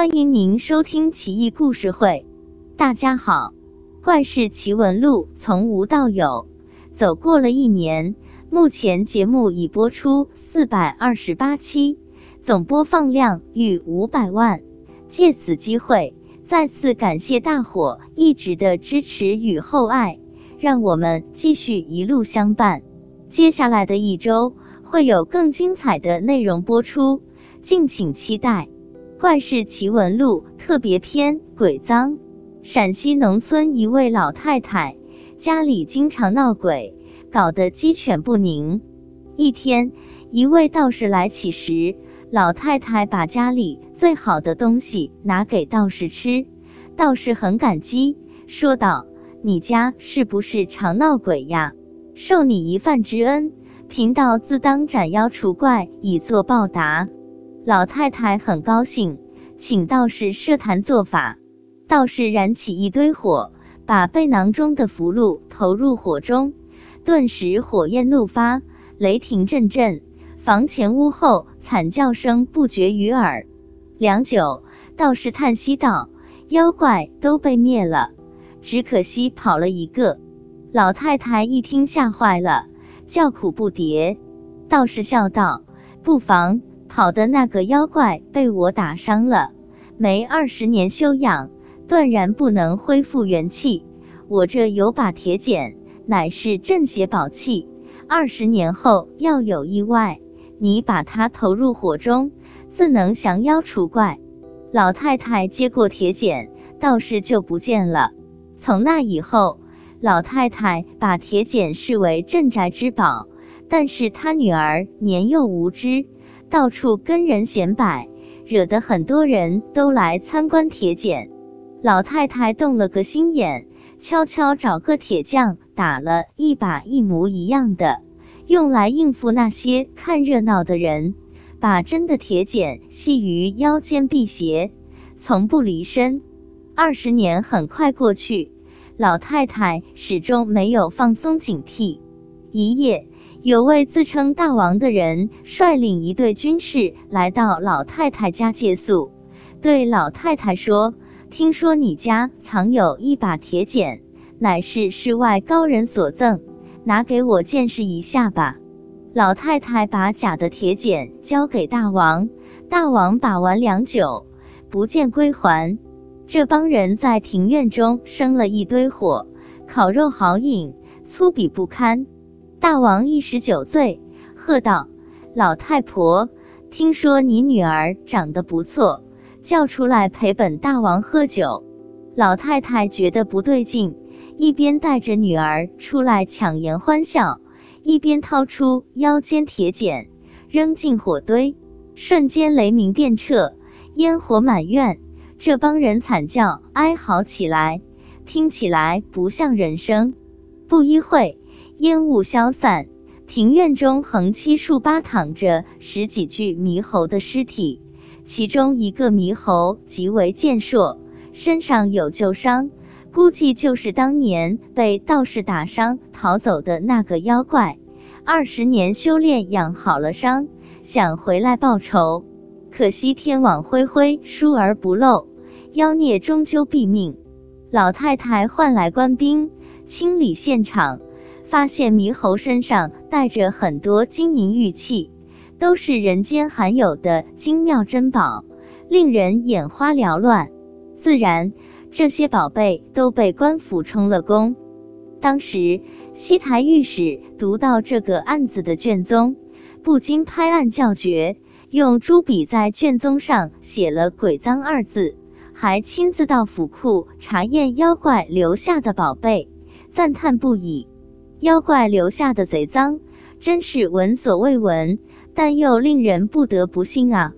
欢迎您收听奇异故事会。大家好，《怪事奇闻录》从无到有，走过了一年，目前节目已播出四百二十八期，总播放量逾五百万。借此机会，再次感谢大伙一直的支持与厚爱，让我们继续一路相伴。接下来的一周会有更精彩的内容播出，敬请期待。《怪事奇闻录》特别篇：鬼脏。陕西农村一位老太太家里经常闹鬼，搞得鸡犬不宁。一天，一位道士来乞食，老太太把家里最好的东西拿给道士吃。道士很感激，说道：“你家是不是常闹鬼呀？受你一饭之恩，贫道自当斩妖除怪，以作报答。”老太太很高兴，请道士设坛做法。道士燃起一堆火，把背囊中的符箓投入火中，顿时火焰怒发，雷霆阵阵，房前屋后惨叫声不绝于耳。良久，道士叹息道：“妖怪都被灭了，只可惜跑了一个。”老太太一听吓坏了，叫苦不迭。道士笑道：“不妨。”跑的那个妖怪被我打伤了，没二十年修养，断然不能恢复元气。我这有把铁剪，乃是镇邪宝器，二十年后要有意外，你把它投入火中，自能降妖除怪。老太太接过铁剪，道士就不见了。从那以后，老太太把铁剪视为镇宅之宝，但是她女儿年幼无知。到处跟人显摆，惹得很多人都来参观铁剪。老太太动了个心眼，悄悄找个铁匠打了一把一模一样的，用来应付那些看热闹的人，把真的铁剪系于腰间辟邪，从不离身。二十年很快过去，老太太始终没有放松警惕。一夜。有位自称大王的人率领一队军士来到老太太家借宿，对老太太说：“听说你家藏有一把铁剪，乃是世外高人所赠，拿给我见识一下吧。”老太太把假的铁剪交给大王，大王把玩良久，不见归还。这帮人在庭院中生了一堆火，烤肉好饮，粗鄙不堪。大王一十九岁，喝道：“老太婆，听说你女儿长得不错，叫出来陪本大王喝酒。”老太太觉得不对劲，一边带着女儿出来强颜欢笑，一边掏出腰间铁剪扔进火堆，瞬间雷鸣电掣，烟火满院。这帮人惨叫哀嚎起来，听起来不像人声。不一会。烟雾消散，庭院中横七竖八躺着十几具猕猴的尸体，其中一个猕猴极为健硕，身上有旧伤，估计就是当年被道士打伤逃走的那个妖怪。二十年修炼养好了伤，想回来报仇，可惜天网恢恢，疏而不漏，妖孽终究毙命。老太太唤来官兵清理现场。发现猕猴身上带着很多金银玉器，都是人间罕有的精妙珍宝，令人眼花缭乱。自然，这些宝贝都被官府充了公。当时，西台御史读到这个案子的卷宗，不禁拍案叫绝，用朱笔在卷宗上写了“鬼赃”二字，还亲自到府库查验妖怪留下的宝贝，赞叹不已。妖怪留下的贼赃，真是闻所未闻，但又令人不得不信啊！